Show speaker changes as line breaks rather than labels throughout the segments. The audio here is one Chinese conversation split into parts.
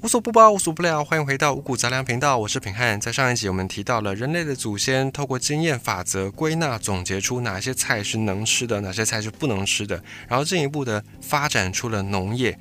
无所不包，无所不聊。欢迎回到五谷杂粮频道，我是品汉。在上一集，我们提到了人类的祖先透过经验法则归纳总结出哪些菜是能吃的，哪些菜是不能吃的，然后进一步的发展出了农业。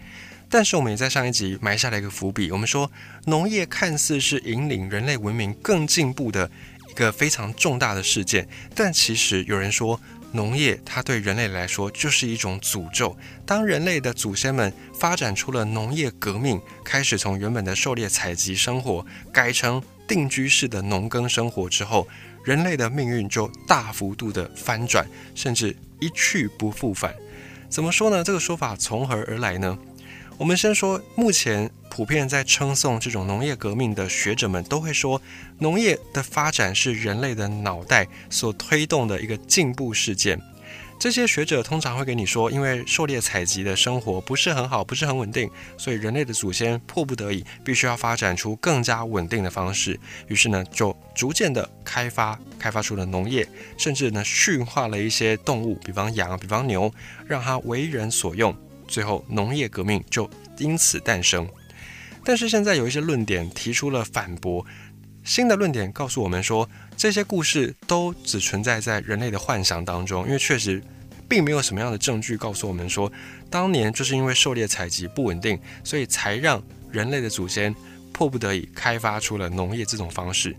但是，我们也在上一集埋下了一个伏笔。我们说，农业看似是引领人类文明更进步的一个非常重大的事件，但其实有人说。农业，它对人类来说就是一种诅咒。当人类的祖先们发展出了农业革命，开始从原本的狩猎采集生活改成定居式的农耕生活之后，人类的命运就大幅度的翻转，甚至一去不复返。怎么说呢？这个说法从何而来呢？我们先说，目前普遍在称颂这种农业革命的学者们都会说，农业的发展是人类的脑袋所推动的一个进步事件。这些学者通常会给你说，因为狩猎采集的生活不是很好，不是很稳定，所以人类的祖先迫不得已必须要发展出更加稳定的方式。于是呢，就逐渐的开发，开发出了农业，甚至呢驯化了一些动物，比方羊，比方牛，让它为人所用。最后，农业革命就因此诞生。但是现在有一些论点提出了反驳，新的论点告诉我们说，这些故事都只存在在人类的幻想当中，因为确实并没有什么样的证据告诉我们说，当年就是因为狩猎采集不稳定，所以才让人类的祖先迫不得已开发出了农业这种方式。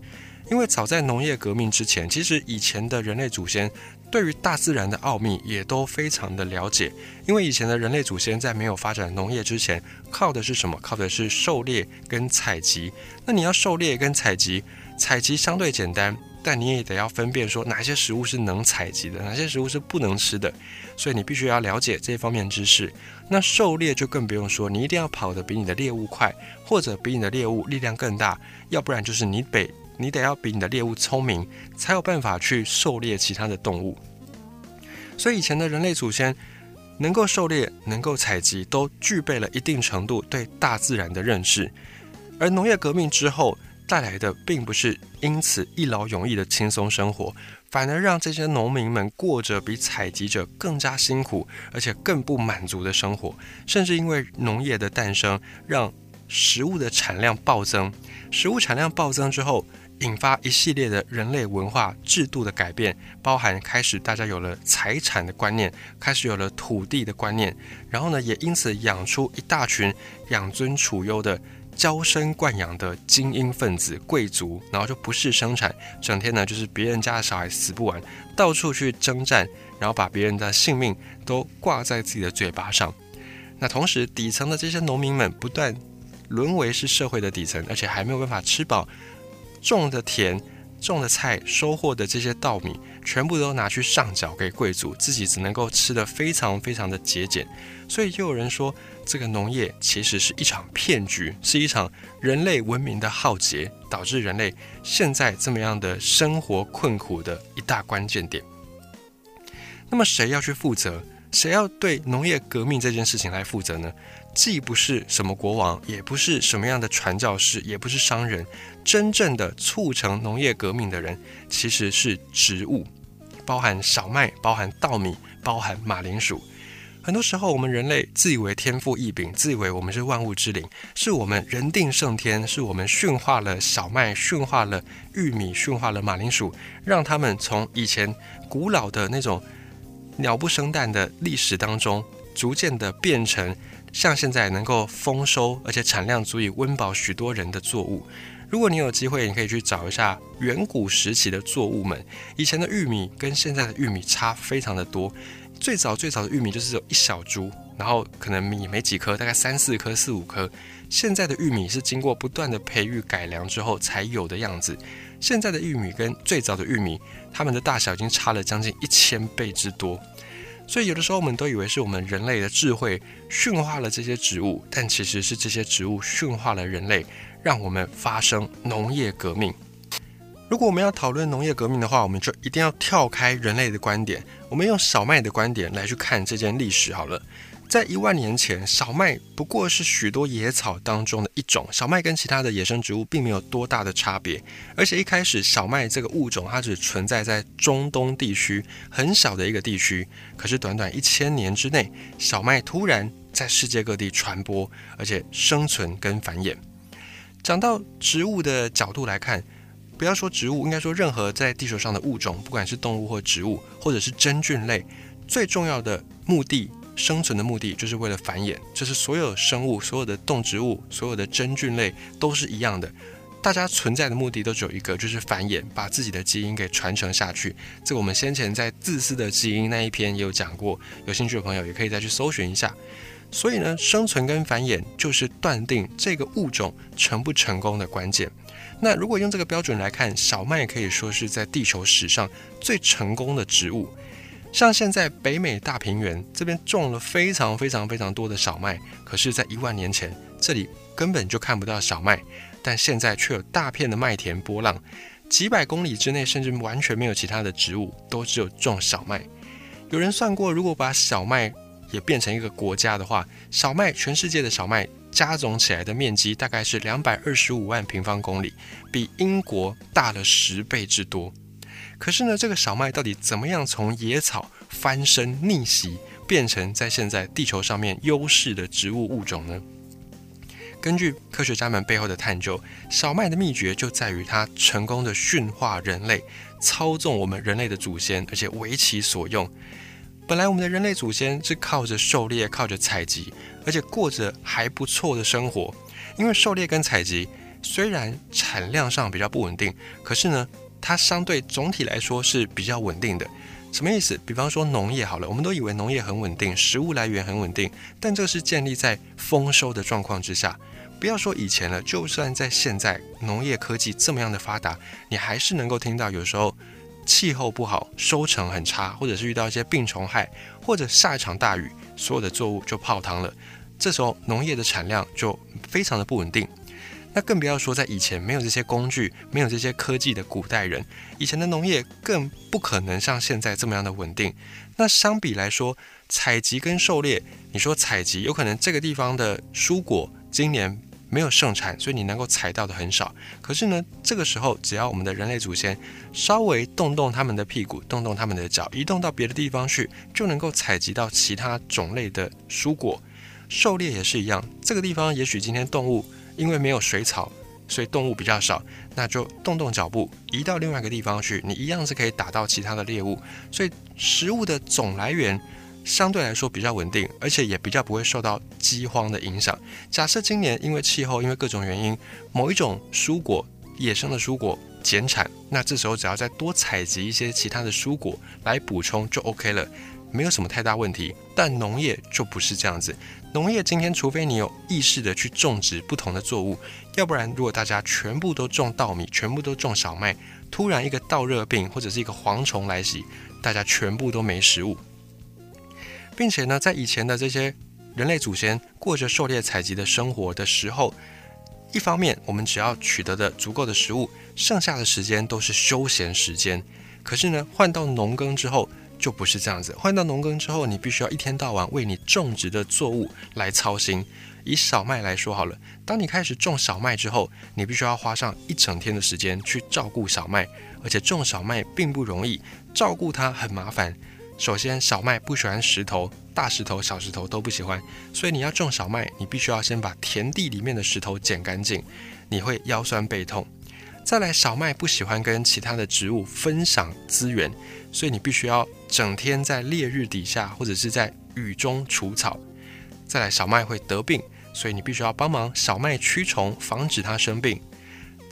因为早在农业革命之前，其实以前的人类祖先。对于大自然的奥秘也都非常的了解，因为以前的人类祖先在没有发展农业之前，靠的是什么？靠的是狩猎跟采集。那你要狩猎跟采集，采集相对简单，但你也得要分辨说哪些食物是能采集的，哪些食物是不能吃的。所以你必须要了解这方面知识。那狩猎就更不用说，你一定要跑得比你的猎物快，或者比你的猎物力量更大，要不然就是你得。你得要比你的猎物聪明，才有办法去狩猎其他的动物。所以以前的人类祖先能够狩猎、能够采集，都具备了一定程度对大自然的认识。而农业革命之后带来的，并不是因此一劳永逸的轻松生活，反而让这些农民们过着比采集者更加辛苦，而且更不满足的生活。甚至因为农业的诞生，让食物的产量暴增。食物产量暴增之后，引发一系列的人类文化制度的改变，包含开始大家有了财产的观念，开始有了土地的观念，然后呢，也因此养出一大群养尊处优的、娇生惯养的精英分子、贵族，然后就不是生产，整天呢就是别人家的小孩死不完，到处去征战，然后把别人的性命都挂在自己的嘴巴上。那同时，底层的这些农民们不断沦为是社会的底层，而且还没有办法吃饱。种的田、种的菜、收获的这些稻米，全部都拿去上缴给贵族，自己只能够吃得非常非常的节俭。所以，就有人说，这个农业其实是一场骗局，是一场人类文明的浩劫，导致人类现在这么样的生活困苦的一大关键点。那么，谁要去负责？谁要对农业革命这件事情来负责呢？既不是什么国王，也不是什么样的传教士，也不是商人。真正的促成农业革命的人，其实是植物，包含小麦，包含稻米，包含马铃薯。很多时候，我们人类自以为天赋异禀，自以为我们是万物之灵，是我们人定胜天，是我们驯化了小麦，驯化了玉米，驯化了马铃薯，让他们从以前古老的那种鸟不生蛋的历史当中，逐渐的变成。像现在能够丰收，而且产量足以温饱许多人的作物。如果你有机会，你可以去找一下远古时期的作物们。以前的玉米跟现在的玉米差非常的多。最早最早的玉米就是有一小株，然后可能米没几颗，大概三四颗、四五颗。现在的玉米是经过不断的培育改良之后才有的样子。现在的玉米跟最早的玉米，它们的大小已经差了将近一千倍之多。所以有的时候我们都以为是我们人类的智慧驯化了这些植物，但其实是这些植物驯化了人类，让我们发生农业革命。如果我们要讨论农业革命的话，我们就一定要跳开人类的观点，我们用小麦的观点来去看这件历史好了。在一万年前，小麦不过是许多野草当中的一种。小麦跟其他的野生植物并没有多大的差别，而且一开始小麦这个物种它只存在在中东地区很小的一个地区。可是短短一千年之内，小麦突然在世界各地传播，而且生存跟繁衍。讲到植物的角度来看，不要说植物，应该说任何在地球上的物种，不管是动物或植物，或者是真菌类，最重要的目的，生存的目的，就是为了繁衍。这是所有生物、所有的动植物、所有的真菌类都是一样的。大家存在的目的都只有一个，就是繁衍，把自己的基因给传承下去。这个我们先前在自私的基因那一篇也有讲过，有兴趣的朋友也可以再去搜寻一下。所以呢，生存跟繁衍就是断定这个物种成不成功的关键。那如果用这个标准来看，小麦可以说是在地球史上最成功的植物。像现在北美大平原这边种了非常非常非常多的小麦，可是，在一万年前这里根本就看不到小麦。但现在却有大片的麦田波浪，几百公里之内甚至完全没有其他的植物，都只有种小麦。有人算过，如果把小麦也变成一个国家的话，小麦全世界的小麦加总起来的面积大概是两百二十五万平方公里，比英国大了十倍之多。可是呢，这个小麦到底怎么样从野草翻身逆袭，变成在现在地球上面优势的植物物种呢？根据科学家们背后的探究，小麦的秘诀就在于它成功的驯化人类，操纵我们人类的祖先，而且为其所用。本来我们的人类祖先是靠着狩猎、靠着采集，而且过着还不错的生活。因为狩猎跟采集虽然产量上比较不稳定，可是呢，它相对总体来说是比较稳定的。什么意思？比方说农业好了，我们都以为农业很稳定，食物来源很稳定，但这是建立在丰收的状况之下。不要说以前了，就算在现在，农业科技这么样的发达，你还是能够听到有时候气候不好，收成很差，或者是遇到一些病虫害，或者下一场大雨，所有的作物就泡汤了。这时候农业的产量就非常的不稳定。那更不要说在以前没有这些工具、没有这些科技的古代人，以前的农业更不可能像现在这么样的稳定。那相比来说，采集跟狩猎，你说采集有可能这个地方的蔬果今年。没有盛产，所以你能够采到的很少。可是呢，这个时候只要我们的人类祖先稍微动动他们的屁股，动动他们的脚，移动到别的地方去，就能够采集到其他种类的蔬果。狩猎也是一样，这个地方也许今天动物因为没有水草，所以动物比较少，那就动动脚步，移到另外一个地方去，你一样是可以打到其他的猎物。所以食物的总来源。相对来说比较稳定，而且也比较不会受到饥荒的影响。假设今年因为气候，因为各种原因，某一种蔬果，野生的蔬果减产，那这时候只要再多采集一些其他的蔬果来补充就 OK 了，没有什么太大问题。但农业就不是这样子，农业今天除非你有意识的去种植不同的作物，要不然如果大家全部都种稻米，全部都种小麦，突然一个稻热病或者是一个蝗虫来袭，大家全部都没食物。并且呢，在以前的这些人类祖先过着狩猎采集的生活的时候，一方面我们只要取得的足够的食物，剩下的时间都是休闲时间。可是呢，换到农耕之后就不是这样子。换到农耕之后，你必须要一天到晚为你种植的作物来操心。以小麦来说好了，当你开始种小麦之后，你必须要花上一整天的时间去照顾小麦，而且种小麦并不容易，照顾它很麻烦。首先，小麦不喜欢石头，大石头、小石头都不喜欢，所以你要种小麦，你必须要先把田地里面的石头捡干净，你会腰酸背痛。再来，小麦不喜欢跟其他的植物分享资源，所以你必须要整天在烈日底下或者是在雨中除草。再来，小麦会得病，所以你必须要帮忙小麦驱虫，防止它生病。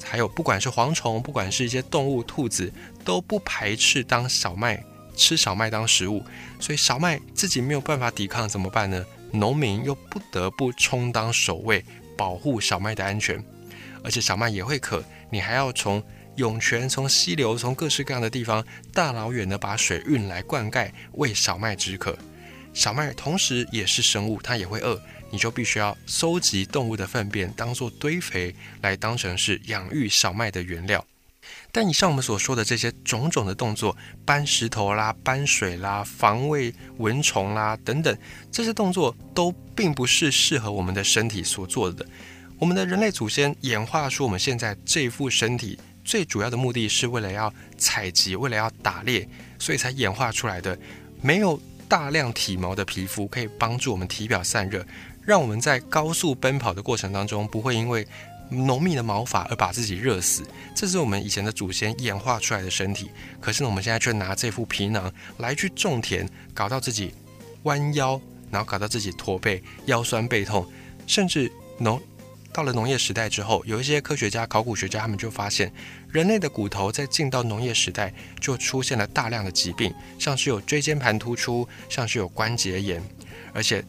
还有，不管是蝗虫，不管是一些动物，兔子都不排斥当小麦。吃小麦当食物，所以小麦自己没有办法抵抗，怎么办呢？农民又不得不充当守卫，保护小麦的安全。而且小麦也会渴，你还要从涌泉、从溪流、从各式各样的地方大老远的把水运来灌溉，为小麦止渴。小麦同时也是生物，它也会饿，你就必须要收集动物的粪便，当做堆肥，来当成是养育小麦的原料。但以上我们所说的这些种种的动作，搬石头啦、搬水啦、防卫蚊虫啦等等，这些动作都并不是适合我们的身体所做的。我们的人类祖先演化出我们现在这副身体，最主要的目的是为了要采集，为了要打猎，所以才演化出来的。没有大量体毛的皮肤可以帮助我们体表散热。让我们在高速奔跑的过程当中，不会因为浓密的毛发而把自己热死。这是我们以前的祖先演化出来的身体。可是呢，我们现在却拿这副皮囊来去种田，搞到自己弯腰，然后搞到自己驼背、腰酸背痛，甚至农到了农业时代之后，有一些科学家、考古学家他们就发现，人类的骨头在进到农业时代就出现了大量的疾病，像是有椎间盘突出，像是有关节炎，而且。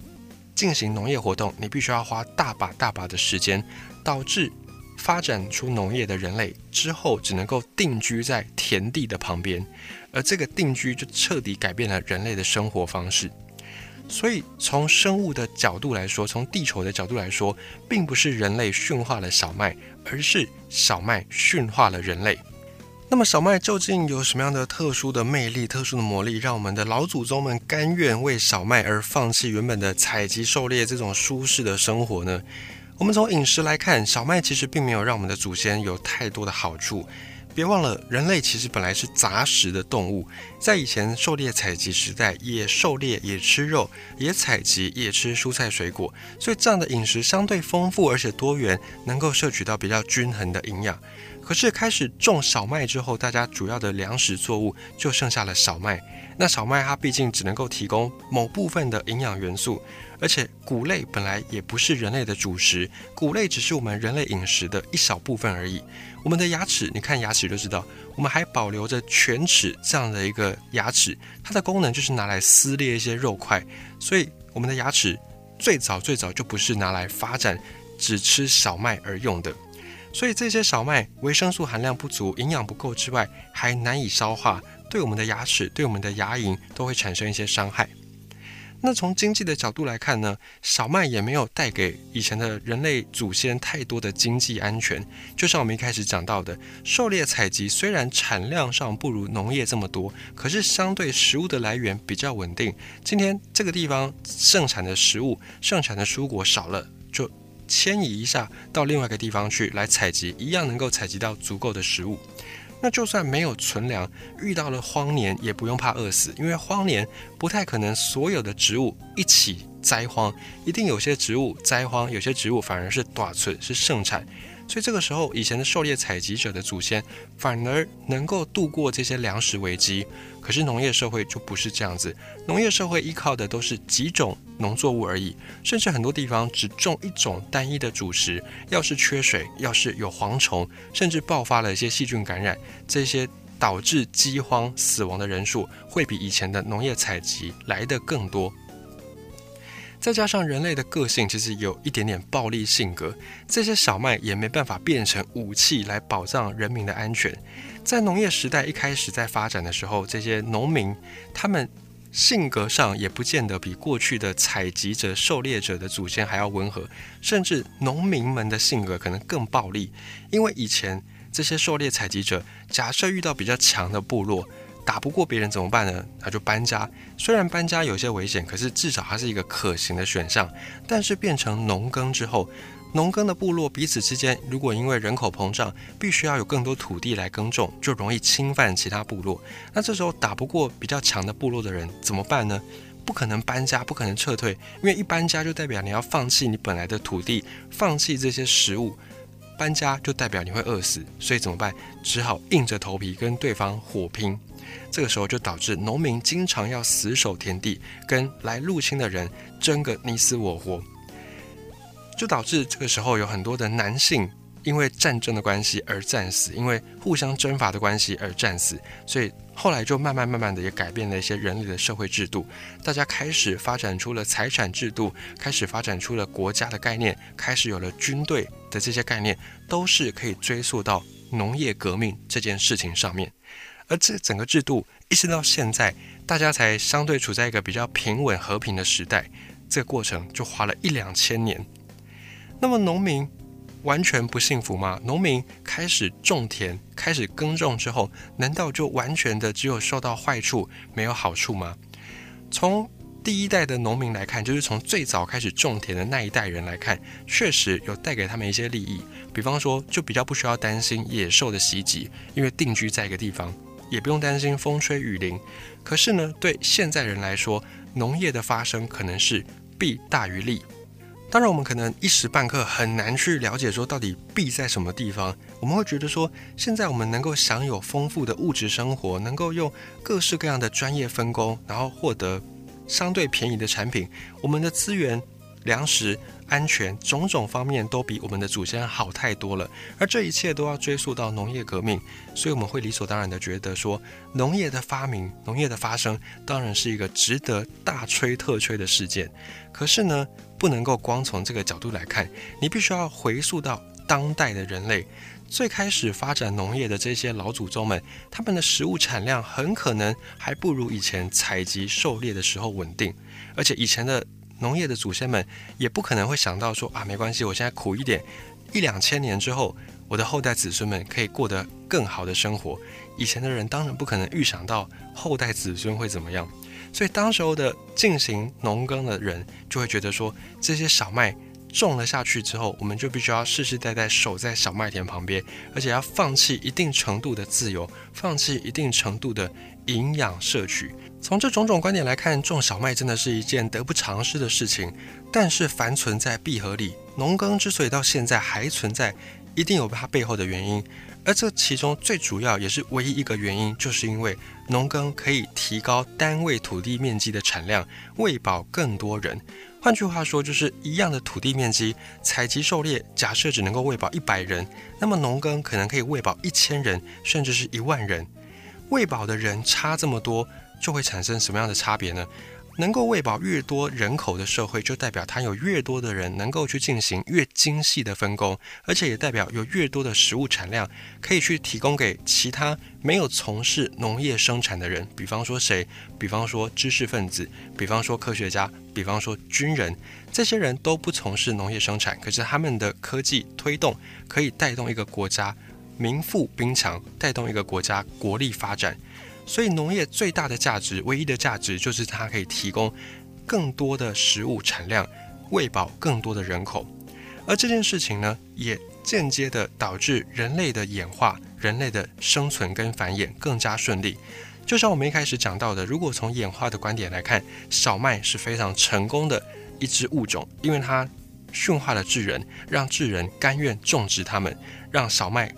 进行农业活动，你必须要花大把大把的时间，导致发展出农业的人类之后只能够定居在田地的旁边，而这个定居就彻底改变了人类的生活方式。所以，从生物的角度来说，从地球的角度来说，并不是人类驯化了小麦，而是小麦驯化了人类。那么小麦究竟有什么样的特殊的魅力、特殊的魔力，让我们的老祖宗们甘愿为小麦而放弃原本的采集狩猎这种舒适的生活呢？我们从饮食来看，小麦其实并没有让我们的祖先有太多的好处。别忘了，人类其实本来是杂食的动物，在以前狩猎采集时代，也狩猎，也吃肉，也采集，也吃蔬菜水果，所以这样的饮食相对丰富而且多元，能够摄取到比较均衡的营养。可是开始种小麦之后，大家主要的粮食作物就剩下了小麦。那小麦它毕竟只能够提供某部分的营养元素，而且谷类本来也不是人类的主食，谷类只是我们人类饮食的一小部分而已。我们的牙齿，你看牙齿就知道，我们还保留着犬齿这样的一个牙齿，它的功能就是拿来撕裂一些肉块。所以我们的牙齿最早最早就不是拿来发展只吃小麦而用的。所以这些小麦维生素含量不足、营养不够之外，还难以消化，对我们的牙齿、对我们的牙龈都会产生一些伤害。那从经济的角度来看呢，小麦也没有带给以前的人类祖先太多的经济安全。就像我们一开始讲到的，狩猎采集虽然产量上不如农业这么多，可是相对食物的来源比较稳定。今天这个地方盛产的食物、盛产的蔬果少了，就。迁移一下到另外一个地方去来采集，一样能够采集到足够的食物。那就算没有存粮，遇到了荒年也不用怕饿死，因为荒年不太可能所有的植物一起灾荒，一定有些植物灾荒，有些植物反而是短存是盛产。所以这个时候，以前的狩猎采集者的祖先反而能够度过这些粮食危机。可是农业社会就不是这样子，农业社会依靠的都是几种农作物而已，甚至很多地方只种一种单一的主食。要是缺水，要是有蝗虫，甚至爆发了一些细菌感染，这些导致饥荒死亡的人数会比以前的农业采集来的更多。再加上人类的个性其实有一点点暴力性格，这些小麦也没办法变成武器来保障人民的安全。在农业时代一开始在发展的时候，这些农民他们性格上也不见得比过去的采集者、狩猎者的祖先还要温和，甚至农民们的性格可能更暴力。因为以前这些狩猎采集者，假设遇到比较强的部落。打不过别人怎么办呢？那就搬家。虽然搬家有些危险，可是至少它是一个可行的选项。但是变成农耕之后，农耕的部落彼此之间，如果因为人口膨胀，必须要有更多土地来耕种，就容易侵犯其他部落。那这时候打不过比较强的部落的人怎么办呢？不可能搬家，不可能撤退，因为一搬家就代表你要放弃你本来的土地，放弃这些食物。搬家就代表你会饿死，所以怎么办？只好硬着头皮跟对方火拼。这个时候就导致农民经常要死守田地，跟来入侵的人争个你死我活，就导致这个时候有很多的男性因为战争的关系而战死，因为互相征伐的关系而战死，所以后来就慢慢慢慢的也改变了一些人类的社会制度，大家开始发展出了财产制度，开始发展出了国家的概念，开始有了军队的这些概念，都是可以追溯到农业革命这件事情上面。而这整个制度一直到现在，大家才相对处在一个比较平稳和平的时代。这个过程就花了一两千年。那么农民完全不幸福吗？农民开始种田、开始耕种之后，难道就完全的只有受到坏处，没有好处吗？从第一代的农民来看，就是从最早开始种田的那一代人来看，确实有带给他们一些利益。比方说，就比较不需要担心野兽的袭击，因为定居在一个地方。也不用担心风吹雨淋，可是呢，对现在人来说，农业的发生可能是弊大于利。当然，我们可能一时半刻很难去了解说到底弊在什么地方。我们会觉得说，现在我们能够享有丰富的物质生活，能够用各式各样的专业分工，然后获得相对便宜的产品，我们的资源、粮食。安全种种方面都比我们的祖先好太多了，而这一切都要追溯到农业革命，所以我们会理所当然的觉得说，农业的发明、农业的发生，当然是一个值得大吹特吹的事件。可是呢，不能够光从这个角度来看，你必须要回溯到当代的人类最开始发展农业的这些老祖宗们，他们的食物产量很可能还不如以前采集狩猎的时候稳定，而且以前的。农业的祖先们也不可能会想到说啊，没关系，我现在苦一点，一两千年之后，我的后代子孙们可以过得更好的生活。以前的人当然不可能预想到后代子孙会怎么样，所以当时候的进行农耕的人就会觉得说，这些小麦种了下去之后，我们就必须要世世代代守在小麦田旁边，而且要放弃一定程度的自由，放弃一定程度的营养摄取。从这种种观点来看，种小麦真的是一件得不偿失的事情。但是凡存在必合理，农耕之所以到现在还存在，一定有它背后的原因。而这其中最主要也是唯一一个原因，就是因为农耕可以提高单位土地面积的产量，喂饱更多人。换句话说，就是一样的土地面积，采集狩猎假设只能够喂饱一百人，那么农耕可能可以喂饱一千人，甚至是一万人。喂饱的人差这么多。就会产生什么样的差别呢？能够喂饱越多人口的社会，就代表它有越多的人能够去进行越精细的分工，而且也代表有越多的食物产量可以去提供给其他没有从事农业生产的人。比方说谁？比方说知识分子，比方说科学家，比方说军人，这些人都不从事农业生产，可是他们的科技推动可以带动一个国家民富兵强，带动一个国家国力发展。所以农业最大的价值，唯一的价值就是它可以提供更多的食物产量，喂饱更多的人口。而这件事情呢，也间接的导致人类的演化、人类的生存跟繁衍更加顺利。就像我们一开始讲到的，如果从演化的观点来看，小麦是非常成功的一只物种，因为它驯化了智人，让智人甘愿种植它们，让小麦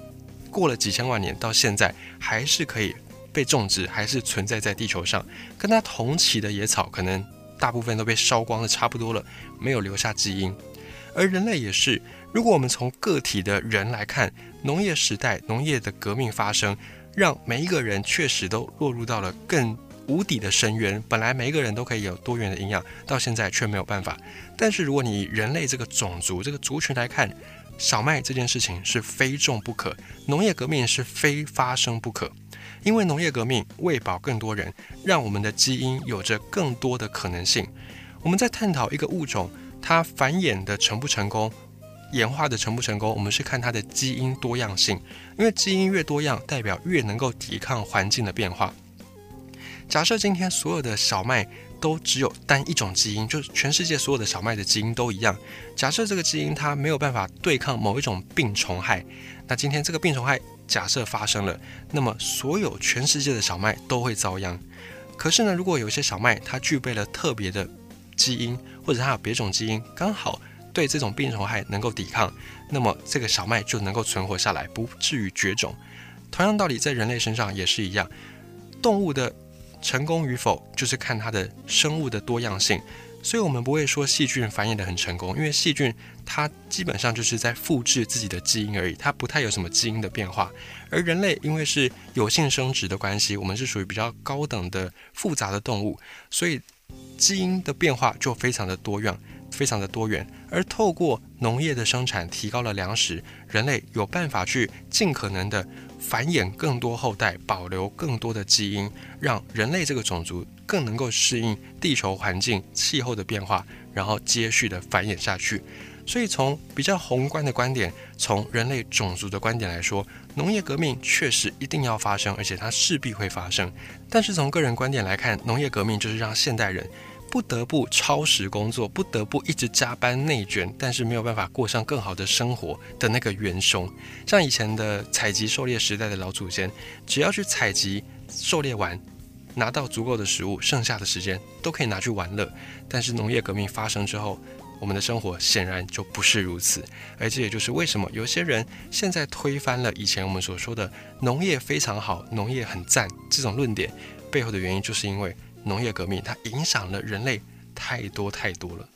过了几千万年到现在还是可以。被种植还是存在在地球上，跟它同期的野草可能大部分都被烧光的差不多了，没有留下基因。而人类也是，如果我们从个体的人来看，农业时代农业的革命发生，让每一个人确实都落入到了更无底的深渊。本来每一个人都可以有多元的营养，到现在却没有办法。但是如果你以人类这个种族这个族群来看，小麦这件事情是非种不可，农业革命是非发生不可。因为农业革命喂饱更多人，让我们的基因有着更多的可能性。我们在探讨一个物种它繁衍的成不成功、演化的成不成功，我们是看它的基因多样性。因为基因越多样，代表越能够抵抗环境的变化。假设今天所有的小麦都只有单一种基因，就是全世界所有的小麦的基因都一样。假设这个基因它没有办法对抗某一种病虫害，那今天这个病虫害。假设发生了，那么所有全世界的小麦都会遭殃。可是呢，如果有一些小麦它具备了特别的基因，或者它有别种基因，刚好对这种病虫害能够抵抗，那么这个小麦就能够存活下来，不至于绝种。同样道理，在人类身上也是一样，动物的成功与否，就是看它的生物的多样性。所以，我们不会说细菌繁衍的很成功，因为细菌它基本上就是在复制自己的基因而已，它不太有什么基因的变化。而人类因为是有性生殖的关系，我们是属于比较高等的复杂的动物，所以基因的变化就非常的多样，非常的多元。而透过农业的生产，提高了粮食，人类有办法去尽可能的繁衍更多后代，保留更多的基因，让人类这个种族。更能够适应地球环境、气候的变化，然后接续的繁衍下去。所以，从比较宏观的观点，从人类种族的观点来说，农业革命确实一定要发生，而且它势必会发生。但是从个人观点来看，农业革命就是让现代人不得不超时工作不得不一直加班内卷但是没有办法过上更好的生活的那个元凶。像以前的采集狩猎时代的老祖先只要去采集狩猎完拿到足够的食物剩下的时间都可以拿去玩乐但是农业革命发生之后我们的生活显然就不是如此。而这也就是为什么有些人现在推翻了以前我们所说的农业非常好农业很赞这种论点背后的原因就是因为农业革命它影响了人类太多太多了。